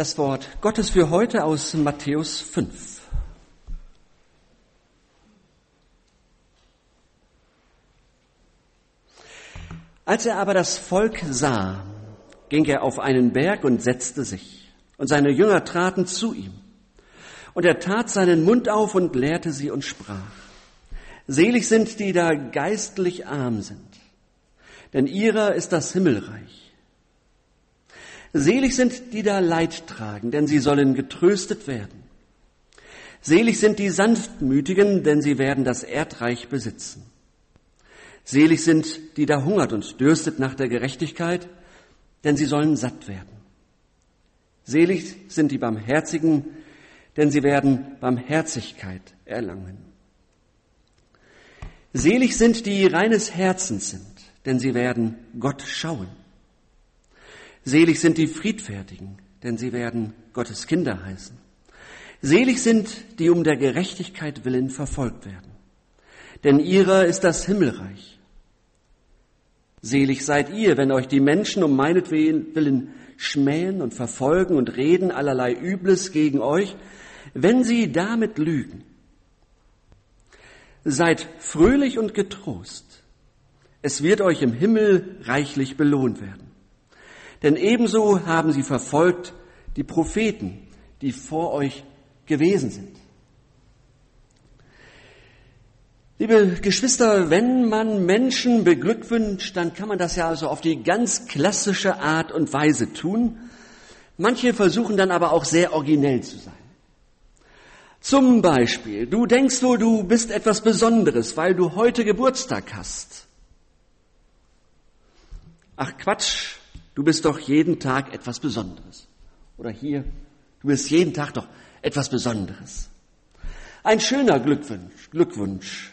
Das Wort Gottes für heute aus Matthäus 5. Als er aber das Volk sah, ging er auf einen Berg und setzte sich, und seine Jünger traten zu ihm. Und er tat seinen Mund auf und lehrte sie und sprach, Selig sind die da geistlich arm sind, denn ihrer ist das Himmelreich. Selig sind die da Leid tragen, denn sie sollen getröstet werden. Selig sind die Sanftmütigen, denn sie werden das Erdreich besitzen. Selig sind die da hungert und dürstet nach der Gerechtigkeit, denn sie sollen satt werden. Selig sind die Barmherzigen, denn sie werden Barmherzigkeit erlangen. Selig sind die reines Herzens sind, denn sie werden Gott schauen. Selig sind die Friedfertigen, denn sie werden Gottes Kinder heißen. Selig sind, die um der Gerechtigkeit willen verfolgt werden, denn ihrer ist das Himmelreich. Selig seid ihr, wenn euch die Menschen um meinetwillen schmähen und verfolgen und reden allerlei Übles gegen euch, wenn sie damit lügen. Seid fröhlich und getrost. Es wird euch im Himmel reichlich belohnt werden. Denn ebenso haben sie verfolgt die Propheten, die vor euch gewesen sind. Liebe Geschwister, wenn man Menschen beglückwünscht, dann kann man das ja also auf die ganz klassische Art und Weise tun. Manche versuchen dann aber auch sehr originell zu sein. Zum Beispiel, du denkst wohl, du bist etwas Besonderes, weil du heute Geburtstag hast. Ach Quatsch, du bist doch jeden Tag etwas Besonderes. Oder hier, du bist jeden Tag doch etwas Besonderes. Ein schöner Glückwunsch, Glückwunsch.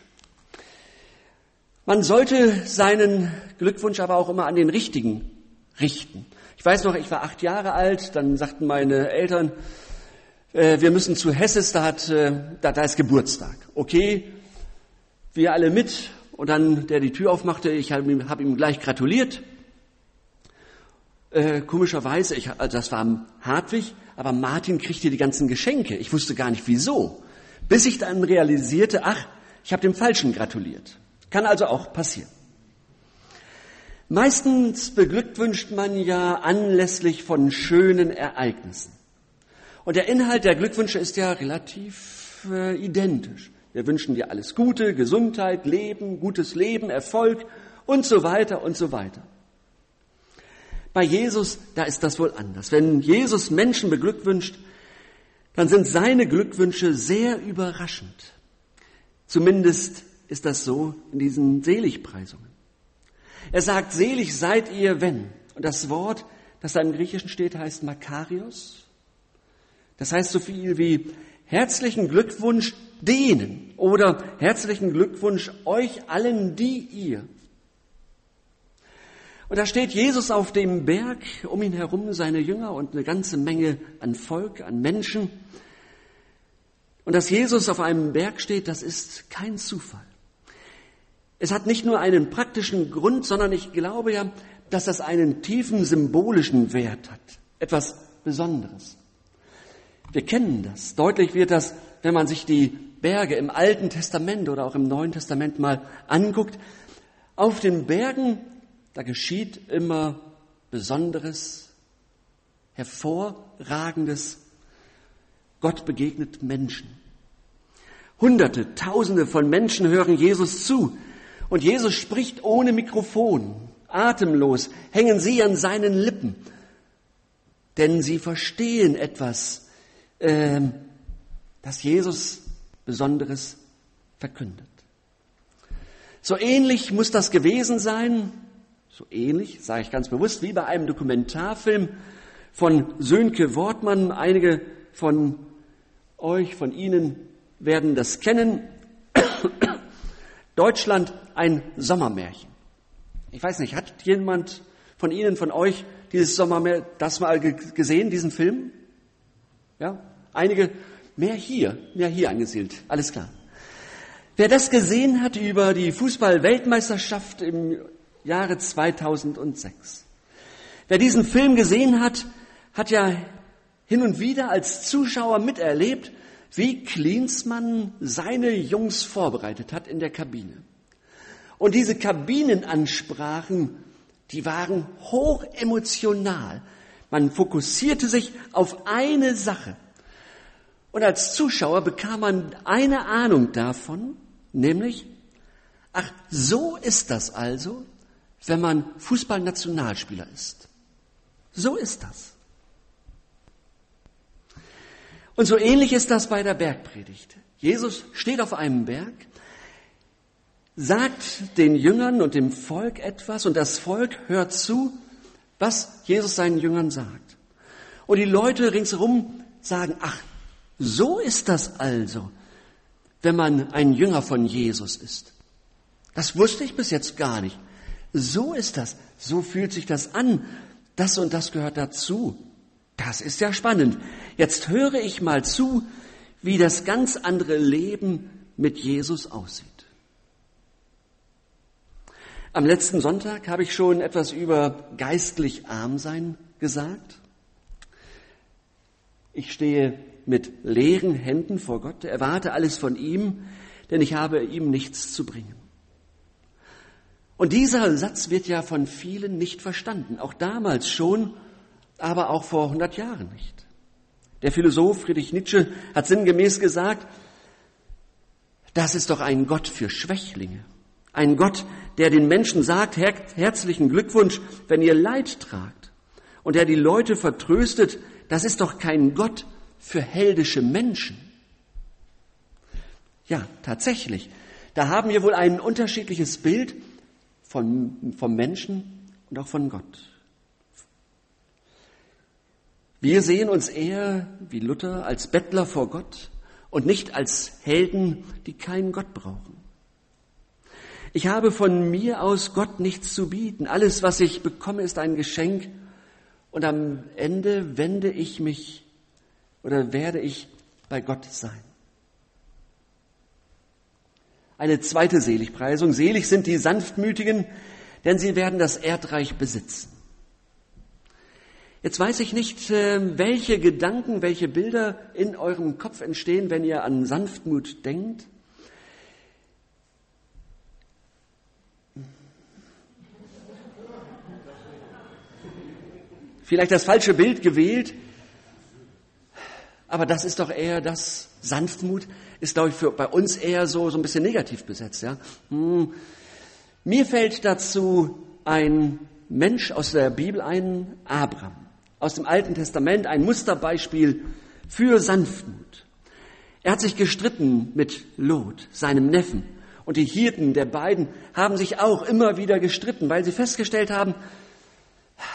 Man sollte seinen Glückwunsch aber auch immer an den Richtigen richten. Ich weiß noch, ich war acht Jahre alt, dann sagten meine Eltern, äh, wir müssen zu Hesses, da, hat, äh, da, da ist Geburtstag. Okay, wir alle mit und dann, der die Tür aufmachte, ich habe hab ihm gleich gratuliert. Äh, komischerweise, ich, also das war Hartwig, aber Martin kriegte die ganzen Geschenke. Ich wusste gar nicht wieso. Bis ich dann realisierte, ach, ich habe dem Falschen gratuliert. Kann also auch passieren. Meistens beglückwünscht man ja anlässlich von schönen Ereignissen. Und der Inhalt der Glückwünsche ist ja relativ äh, identisch. Wir wünschen dir alles Gute, Gesundheit, Leben, gutes Leben, Erfolg und so weiter und so weiter. Bei Jesus, da ist das wohl anders. Wenn Jesus Menschen beglückwünscht, dann sind seine Glückwünsche sehr überraschend. Zumindest ist das so in diesen Seligpreisungen. Er sagt, selig seid ihr, wenn. Und das Wort, das da im Griechischen steht, heißt Makarios. Das heißt so viel wie herzlichen Glückwunsch denen oder herzlichen Glückwunsch euch allen, die ihr. Und da steht Jesus auf dem Berg, um ihn herum seine Jünger und eine ganze Menge an Volk, an Menschen. Und dass Jesus auf einem Berg steht, das ist kein Zufall. Es hat nicht nur einen praktischen Grund, sondern ich glaube ja, dass das einen tiefen symbolischen Wert hat. Etwas Besonderes. Wir kennen das. Deutlich wird das, wenn man sich die Berge im Alten Testament oder auch im Neuen Testament mal anguckt. Auf den Bergen, da geschieht immer Besonderes, Hervorragendes. Gott begegnet Menschen. Hunderte, Tausende von Menschen hören Jesus zu. Und Jesus spricht ohne Mikrofon, atemlos, hängen sie an seinen Lippen, denn sie verstehen etwas, äh, das Jesus Besonderes verkündet. So ähnlich muss das gewesen sein, so ähnlich, sage ich ganz bewusst, wie bei einem Dokumentarfilm von Sönke Wortmann. Einige von euch, von Ihnen werden das kennen. Deutschland ein Sommermärchen. Ich weiß nicht, hat jemand von Ihnen, von euch dieses Sommermärchen, das mal gesehen, diesen Film? Ja? Einige, mehr hier, mehr hier angesiedelt. Alles klar. Wer das gesehen hat über die Fußball-Weltmeisterschaft im Jahre 2006, wer diesen Film gesehen hat, hat ja hin und wieder als Zuschauer miterlebt, wie Klinsmann seine Jungs vorbereitet hat in der Kabine. Und diese Kabinenansprachen, die waren hoch emotional. Man fokussierte sich auf eine Sache. Und als Zuschauer bekam man eine Ahnung davon, nämlich, ach, so ist das also, wenn man Fußballnationalspieler ist. So ist das. Und so ähnlich ist das bei der Bergpredigt. Jesus steht auf einem Berg, sagt den Jüngern und dem Volk etwas und das Volk hört zu, was Jesus seinen Jüngern sagt. Und die Leute ringsherum sagen, ach, so ist das also, wenn man ein Jünger von Jesus ist. Das wusste ich bis jetzt gar nicht. So ist das. So fühlt sich das an. Das und das gehört dazu. Das ist ja spannend. Jetzt höre ich mal zu, wie das ganz andere Leben mit Jesus aussieht. Am letzten Sonntag habe ich schon etwas über geistlich arm sein gesagt. Ich stehe mit leeren Händen vor Gott, erwarte alles von ihm, denn ich habe ihm nichts zu bringen. Und dieser Satz wird ja von vielen nicht verstanden, auch damals schon, aber auch vor 100 Jahren nicht. Der Philosoph Friedrich Nietzsche hat sinngemäß gesagt, das ist doch ein Gott für Schwächlinge. Ein Gott, der den Menschen sagt, her herzlichen Glückwunsch, wenn ihr Leid tragt. Und der die Leute vertröstet, das ist doch kein Gott für heldische Menschen. Ja, tatsächlich. Da haben wir wohl ein unterschiedliches Bild von, vom Menschen und auch von Gott. Wir sehen uns eher, wie Luther, als Bettler vor Gott und nicht als Helden, die keinen Gott brauchen. Ich habe von mir aus Gott nichts zu bieten. Alles, was ich bekomme, ist ein Geschenk. Und am Ende wende ich mich oder werde ich bei Gott sein. Eine zweite Seligpreisung. Selig sind die Sanftmütigen, denn sie werden das Erdreich besitzen. Jetzt weiß ich nicht, äh, welche Gedanken, welche Bilder in eurem Kopf entstehen, wenn ihr an Sanftmut denkt. Vielleicht das falsche Bild gewählt, aber das ist doch eher das Sanftmut, ist, glaube ich, für, bei uns eher so, so ein bisschen negativ besetzt. Ja? Hm. Mir fällt dazu ein Mensch aus der Bibel ein, Abraham, aus dem Alten Testament, ein Musterbeispiel für Sanftmut. Er hat sich gestritten mit Lot, seinem Neffen. Und die Hirten der beiden haben sich auch immer wieder gestritten, weil sie festgestellt haben,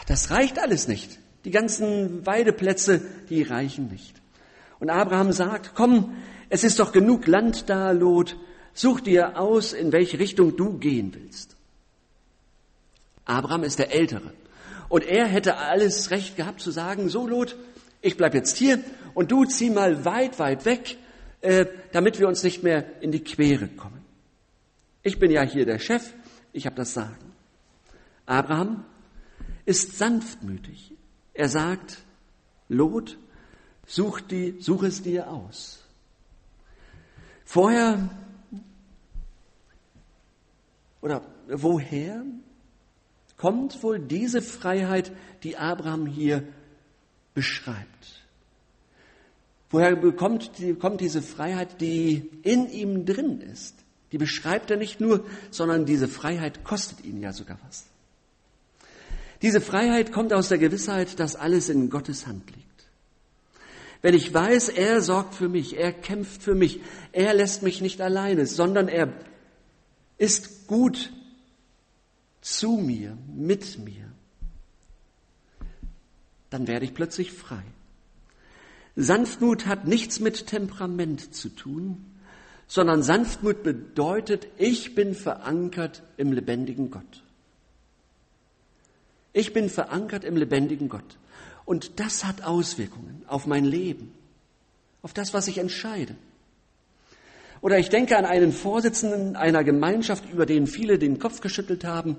das reicht alles nicht. Die ganzen Weideplätze, die reichen nicht. Und Abraham sagt, komm, es ist doch genug Land da, Lot, such dir aus, in welche Richtung du gehen willst. Abraham ist der Ältere. Und er hätte alles Recht gehabt zu sagen, so Lot, ich bleib jetzt hier und du zieh mal weit, weit weg, äh, damit wir uns nicht mehr in die Quere kommen. Ich bin ja hier der Chef, ich habe das Sagen. Abraham ist sanftmütig. Er sagt, Lot, Such, die, such es dir aus. Vorher oder woher kommt wohl diese Freiheit, die Abraham hier beschreibt? Woher bekommt, die, kommt diese Freiheit, die in ihm drin ist? Die beschreibt er nicht nur, sondern diese Freiheit kostet ihn ja sogar was. Diese Freiheit kommt aus der Gewissheit, dass alles in Gottes Hand liegt. Wenn ich weiß, er sorgt für mich, er kämpft für mich, er lässt mich nicht alleine, sondern er ist gut zu mir, mit mir, dann werde ich plötzlich frei. Sanftmut hat nichts mit Temperament zu tun, sondern Sanftmut bedeutet, ich bin verankert im lebendigen Gott. Ich bin verankert im lebendigen Gott. Und das hat Auswirkungen auf mein Leben, auf das, was ich entscheide. Oder ich denke an einen Vorsitzenden einer Gemeinschaft, über den viele den Kopf geschüttelt haben.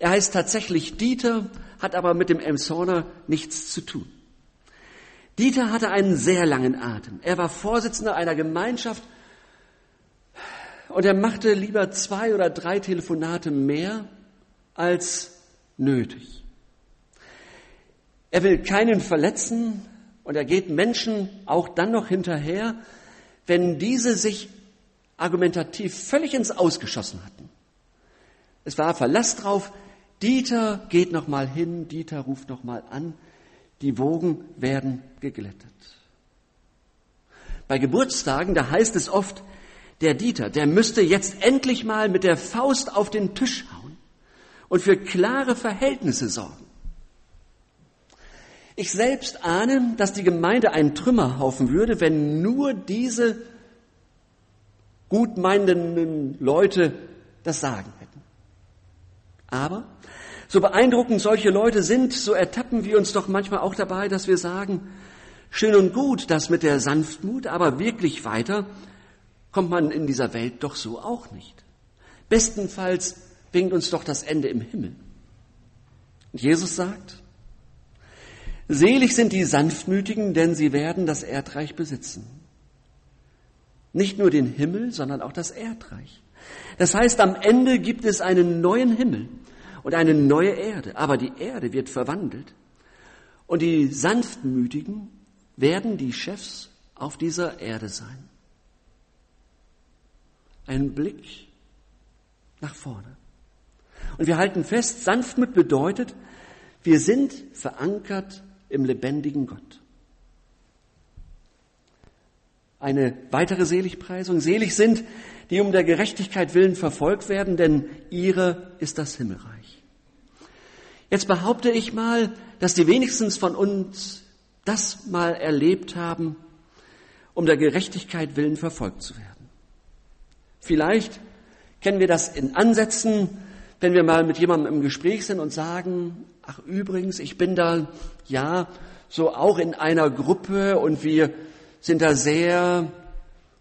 Er heißt tatsächlich Dieter, hat aber mit dem Emshorner nichts zu tun. Dieter hatte einen sehr langen Atem. Er war Vorsitzender einer Gemeinschaft und er machte lieber zwei oder drei Telefonate mehr als nötig. Er will keinen verletzen und er geht Menschen auch dann noch hinterher, wenn diese sich argumentativ völlig ins Ausgeschossen hatten. Es war Verlass drauf, Dieter geht noch mal hin, Dieter ruft noch mal an, die Wogen werden geglättet. Bei Geburtstagen, da heißt es oft, der Dieter, der müsste jetzt endlich mal mit der Faust auf den Tisch hauen und für klare Verhältnisse sorgen. Ich selbst ahne, dass die Gemeinde ein Trümmerhaufen würde, wenn nur diese gutmeinenden Leute das Sagen hätten. Aber so beeindruckend solche Leute sind, so ertappen wir uns doch manchmal auch dabei, dass wir sagen, schön und gut das mit der Sanftmut, aber wirklich weiter kommt man in dieser Welt doch so auch nicht. Bestenfalls winkt uns doch das Ende im Himmel. Und Jesus sagt, Selig sind die Sanftmütigen, denn sie werden das Erdreich besitzen. Nicht nur den Himmel, sondern auch das Erdreich. Das heißt, am Ende gibt es einen neuen Himmel und eine neue Erde, aber die Erde wird verwandelt. Und die Sanftmütigen werden die Chefs auf dieser Erde sein. Ein Blick nach vorne. Und wir halten fest, Sanftmut bedeutet, wir sind verankert im lebendigen Gott. Eine weitere Seligpreisung. Selig sind, die um der Gerechtigkeit willen verfolgt werden, denn ihre ist das Himmelreich. Jetzt behaupte ich mal, dass die wenigstens von uns das mal erlebt haben, um der Gerechtigkeit willen verfolgt zu werden. Vielleicht kennen wir das in Ansätzen, wenn wir mal mit jemandem im Gespräch sind und sagen, ach übrigens, ich bin da, ja, so auch in einer Gruppe und wir sind da sehr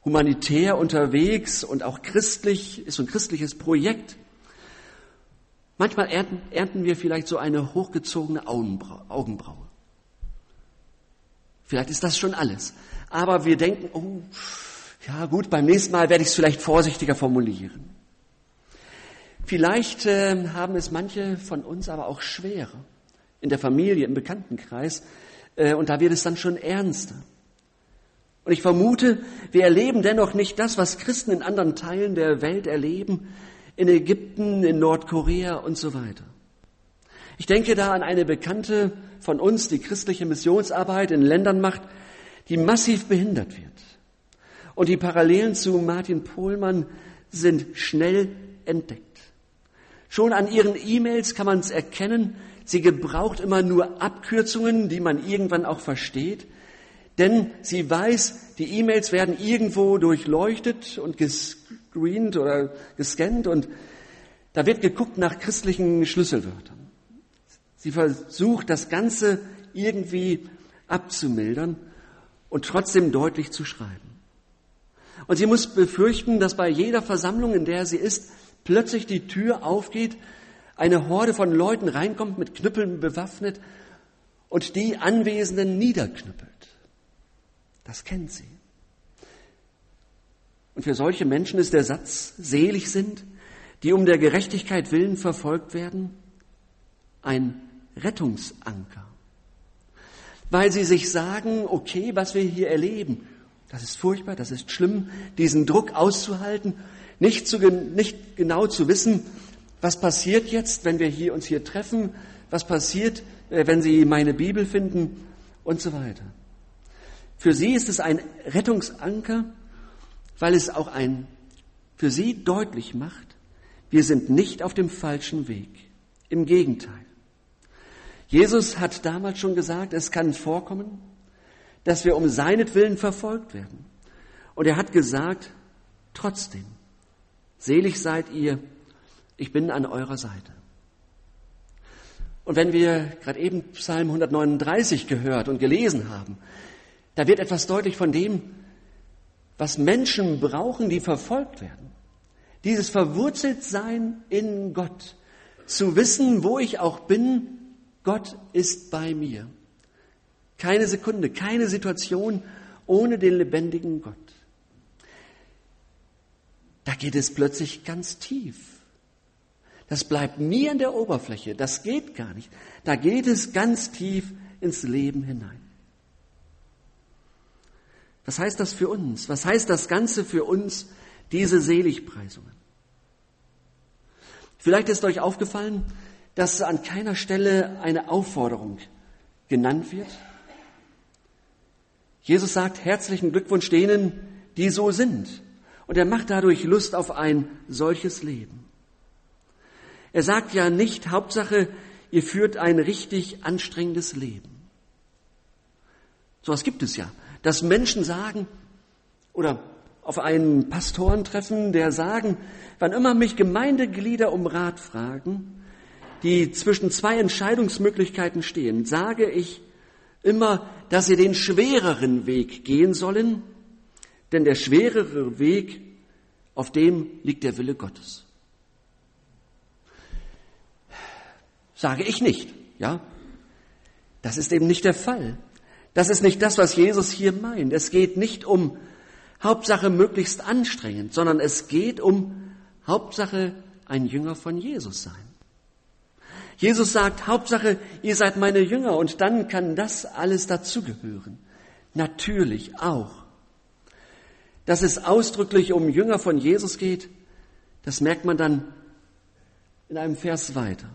humanitär unterwegs und auch christlich, ist so ein christliches Projekt. Manchmal ernten, ernten wir vielleicht so eine hochgezogene Augenbraue. Vielleicht ist das schon alles. Aber wir denken, oh, ja gut, beim nächsten Mal werde ich es vielleicht vorsichtiger formulieren. Vielleicht äh, haben es manche von uns aber auch schwerer in der Familie, im Bekanntenkreis, äh, und da wird es dann schon ernster. Und ich vermute, wir erleben dennoch nicht das, was Christen in anderen Teilen der Welt erleben, in Ägypten, in Nordkorea und so weiter. Ich denke da an eine Bekannte von uns, die christliche Missionsarbeit in Ländern macht, die massiv behindert wird. Und die Parallelen zu Martin Pohlmann sind schnell entdeckt. Schon an ihren E-Mails kann man es erkennen. Sie gebraucht immer nur Abkürzungen, die man irgendwann auch versteht. Denn sie weiß, die E-Mails werden irgendwo durchleuchtet und gescreent oder gescannt und da wird geguckt nach christlichen Schlüsselwörtern. Sie versucht, das Ganze irgendwie abzumildern und trotzdem deutlich zu schreiben. Und sie muss befürchten, dass bei jeder Versammlung, in der sie ist, plötzlich die Tür aufgeht, eine Horde von Leuten reinkommt, mit Knüppeln bewaffnet und die Anwesenden niederknüppelt. Das kennt sie. Und für solche Menschen ist der Satz, selig sind, die um der Gerechtigkeit willen verfolgt werden, ein Rettungsanker. Weil sie sich sagen, okay, was wir hier erleben, das ist furchtbar, das ist schlimm, diesen Druck auszuhalten nicht, zu, nicht genau zu wissen, was passiert jetzt, wenn wir hier, uns hier treffen, was passiert, äh, wenn Sie meine Bibel finden und so weiter. Für sie ist es ein Rettungsanker, weil es auch ein, für sie deutlich macht, wir sind nicht auf dem falschen Weg. Im Gegenteil. Jesus hat damals schon gesagt, es kann vorkommen, dass wir um seinetwillen verfolgt werden. Und er hat gesagt, trotzdem, Selig seid ihr, ich bin an eurer Seite. Und wenn wir gerade eben Psalm 139 gehört und gelesen haben, da wird etwas deutlich von dem, was Menschen brauchen, die verfolgt werden. Dieses Verwurzeltsein in Gott, zu wissen, wo ich auch bin, Gott ist bei mir. Keine Sekunde, keine Situation ohne den lebendigen Gott. Da geht es plötzlich ganz tief. Das bleibt nie an der Oberfläche. Das geht gar nicht. Da geht es ganz tief ins Leben hinein. Was heißt das für uns? Was heißt das Ganze für uns, diese Seligpreisungen? Vielleicht ist euch aufgefallen, dass an keiner Stelle eine Aufforderung genannt wird. Jesus sagt herzlichen Glückwunsch denen, die so sind. Und er macht dadurch Lust auf ein solches Leben. Er sagt ja nicht, Hauptsache, ihr führt ein richtig anstrengendes Leben. Sowas gibt es ja, dass Menschen sagen, oder auf einen Pastorentreffen, der sagen, wann immer mich Gemeindeglieder um Rat fragen, die zwischen zwei Entscheidungsmöglichkeiten stehen, sage ich immer, dass sie den schwereren Weg gehen sollen, denn der schwerere Weg, auf dem liegt der Wille Gottes. Sage ich nicht, ja? Das ist eben nicht der Fall. Das ist nicht das, was Jesus hier meint. Es geht nicht um Hauptsache möglichst anstrengend, sondern es geht um Hauptsache ein Jünger von Jesus sein. Jesus sagt, Hauptsache, ihr seid meine Jünger und dann kann das alles dazugehören. Natürlich auch. Dass es ausdrücklich um Jünger von Jesus geht, das merkt man dann in einem Vers weiter.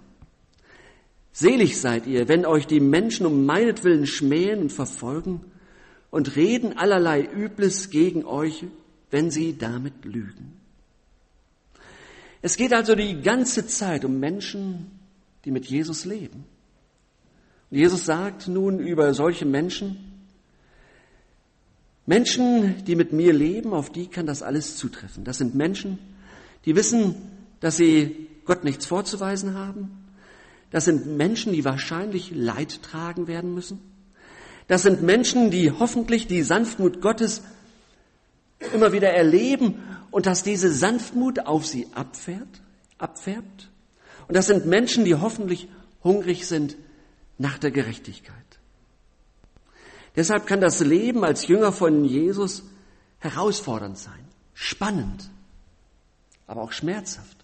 Selig seid ihr, wenn euch die Menschen um meinetwillen schmähen und verfolgen und reden allerlei Übles gegen euch, wenn sie damit lügen. Es geht also die ganze Zeit um Menschen, die mit Jesus leben. Und Jesus sagt nun über solche Menschen, Menschen, die mit mir leben, auf die kann das alles zutreffen. Das sind Menschen, die wissen, dass sie Gott nichts vorzuweisen haben. Das sind Menschen, die wahrscheinlich Leid tragen werden müssen. Das sind Menschen, die hoffentlich die Sanftmut Gottes immer wieder erleben und dass diese Sanftmut auf sie abfährt, abfärbt. Und das sind Menschen, die hoffentlich hungrig sind nach der Gerechtigkeit. Deshalb kann das Leben als Jünger von Jesus herausfordernd sein, spannend, aber auch schmerzhaft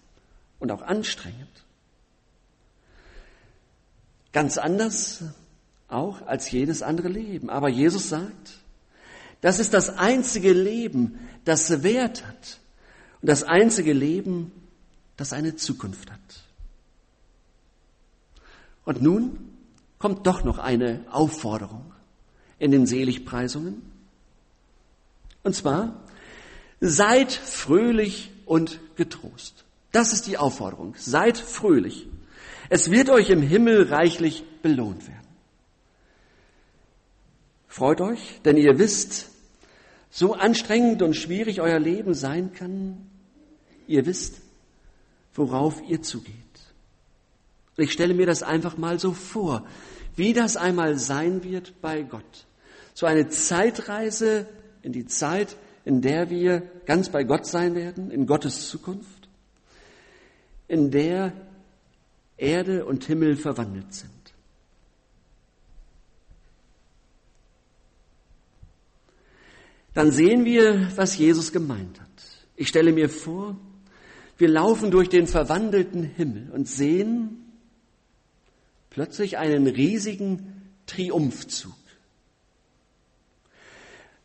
und auch anstrengend. Ganz anders auch als jedes andere Leben. Aber Jesus sagt, das ist das einzige Leben, das Wert hat und das einzige Leben, das eine Zukunft hat. Und nun kommt doch noch eine Aufforderung in den Seligpreisungen. Und zwar, seid fröhlich und getrost. Das ist die Aufforderung. Seid fröhlich. Es wird euch im Himmel reichlich belohnt werden. Freut euch, denn ihr wisst, so anstrengend und schwierig euer Leben sein kann, ihr wisst, worauf ihr zugeht. Ich stelle mir das einfach mal so vor, wie das einmal sein wird bei Gott. So eine Zeitreise in die Zeit, in der wir ganz bei Gott sein werden, in Gottes Zukunft, in der Erde und Himmel verwandelt sind. Dann sehen wir, was Jesus gemeint hat. Ich stelle mir vor, wir laufen durch den verwandelten Himmel und sehen plötzlich einen riesigen Triumphzug.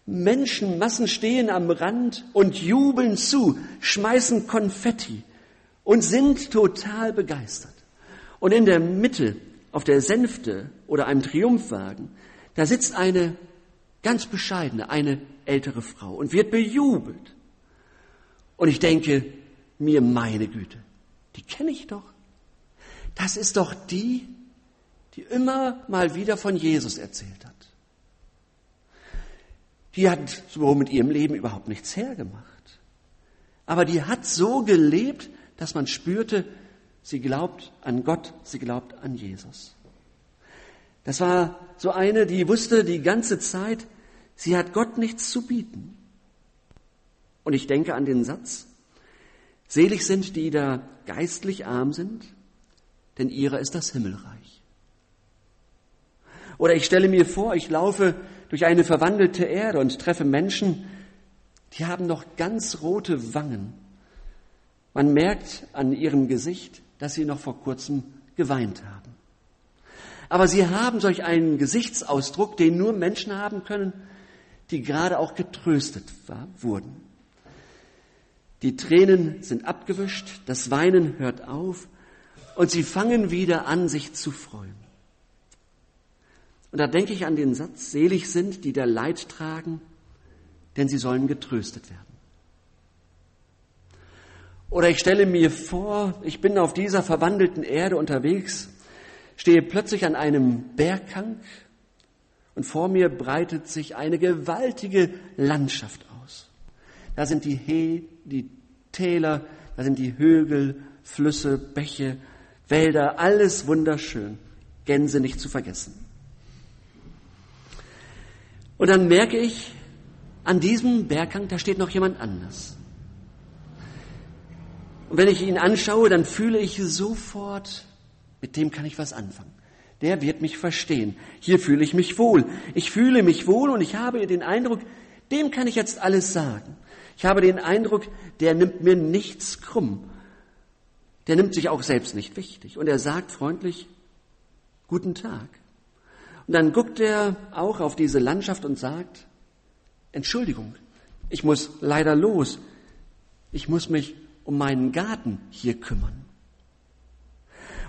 Menschenmassen stehen am Rand und jubeln zu, schmeißen Konfetti und sind total begeistert. Und in der Mitte, auf der Sänfte oder einem Triumphwagen, da sitzt eine ganz bescheidene, eine ältere Frau und wird bejubelt. Und ich denke mir, meine Güte, die kenne ich doch. Das ist doch die, die immer mal wieder von Jesus erzählt hat. Die hat so mit ihrem Leben überhaupt nichts hergemacht. Aber die hat so gelebt, dass man spürte, Sie glaubt an Gott, sie glaubt an Jesus. Das war so eine, die wusste die ganze Zeit, sie hat Gott nichts zu bieten. Und ich denke an den Satz, selig sind die, die da geistlich arm sind, denn ihrer ist das Himmelreich. Oder ich stelle mir vor, ich laufe durch eine verwandelte Erde und treffe Menschen, die haben noch ganz rote Wangen. Man merkt an ihrem Gesicht, dass sie noch vor kurzem geweint haben. Aber sie haben solch einen Gesichtsausdruck, den nur Menschen haben können, die gerade auch getröstet war, wurden. Die Tränen sind abgewischt, das Weinen hört auf und sie fangen wieder an, sich zu freuen. Und da denke ich an den Satz, selig sind, die der Leid tragen, denn sie sollen getröstet werden. Oder ich stelle mir vor, ich bin auf dieser verwandelten Erde unterwegs, stehe plötzlich an einem Berghang und vor mir breitet sich eine gewaltige Landschaft aus. Da sind die He, die Täler, da sind die Hügel, Flüsse, Bäche, Wälder, alles wunderschön. Gänse nicht zu vergessen. Und dann merke ich, an diesem Berghang, da steht noch jemand anders. Und wenn ich ihn anschaue, dann fühle ich sofort, mit dem kann ich was anfangen. Der wird mich verstehen. Hier fühle ich mich wohl. Ich fühle mich wohl und ich habe den Eindruck, dem kann ich jetzt alles sagen. Ich habe den Eindruck, der nimmt mir nichts krumm. Der nimmt sich auch selbst nicht wichtig. Und er sagt freundlich, guten Tag. Und dann guckt er auch auf diese Landschaft und sagt, Entschuldigung, ich muss leider los. Ich muss mich um meinen Garten hier kümmern.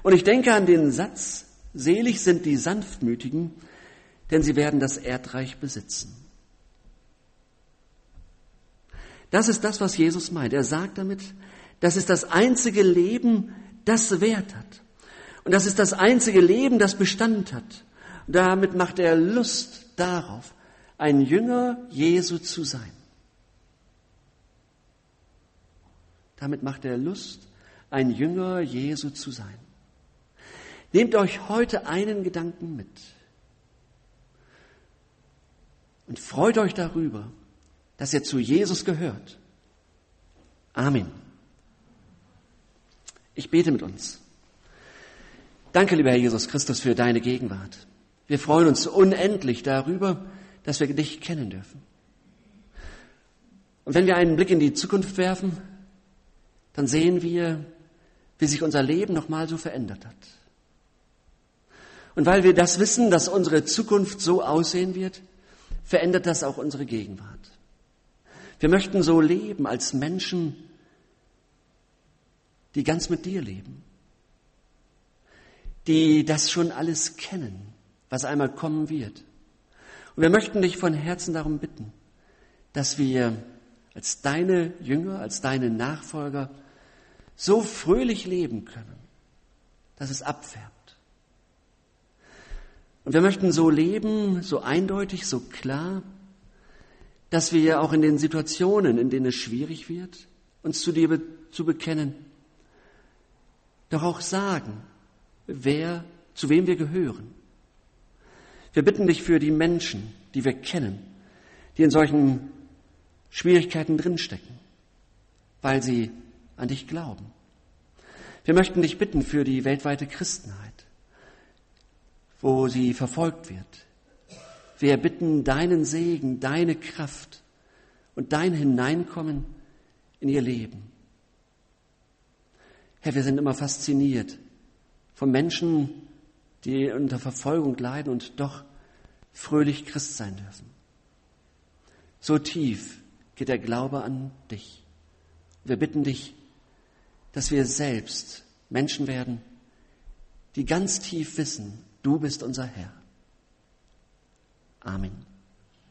Und ich denke an den Satz, selig sind die Sanftmütigen, denn sie werden das Erdreich besitzen. Das ist das, was Jesus meint. Er sagt damit, das ist das einzige Leben, das Wert hat. Und das ist das einzige Leben, das Bestand hat. Damit macht er Lust darauf, ein Jünger Jesu zu sein. Damit macht er Lust, ein Jünger Jesu zu sein. Nehmt euch heute einen Gedanken mit und freut euch darüber, dass ihr zu Jesus gehört. Amen. Ich bete mit uns. Danke, lieber Herr Jesus Christus, für deine Gegenwart. Wir freuen uns unendlich darüber, dass wir dich kennen dürfen. Und wenn wir einen Blick in die Zukunft werfen, dann sehen wir, wie sich unser Leben nochmal so verändert hat. Und weil wir das wissen, dass unsere Zukunft so aussehen wird, verändert das auch unsere Gegenwart. Wir möchten so leben als Menschen, die ganz mit dir leben, die das schon alles kennen, was einmal kommen wird. Und wir möchten dich von Herzen darum bitten, dass wir als deine Jünger, als deine Nachfolger so fröhlich leben können, dass es abfärbt. Und wir möchten so leben, so eindeutig, so klar, dass wir auch in den Situationen, in denen es schwierig wird, uns zu dir zu bekennen, doch auch sagen, wer, zu wem wir gehören. Wir bitten dich für die Menschen, die wir kennen, die in solchen Schwierigkeiten drinstecken, weil sie an dich glauben. Wir möchten dich bitten für die weltweite Christenheit, wo sie verfolgt wird. Wir bitten deinen Segen, deine Kraft und dein Hineinkommen in ihr Leben. Herr, wir sind immer fasziniert von Menschen, die unter Verfolgung leiden und doch fröhlich Christ sein dürfen. So tief geht der Glaube an dich. Wir bitten dich, dass wir selbst Menschen werden, die ganz tief wissen, du bist unser Herr. Amen.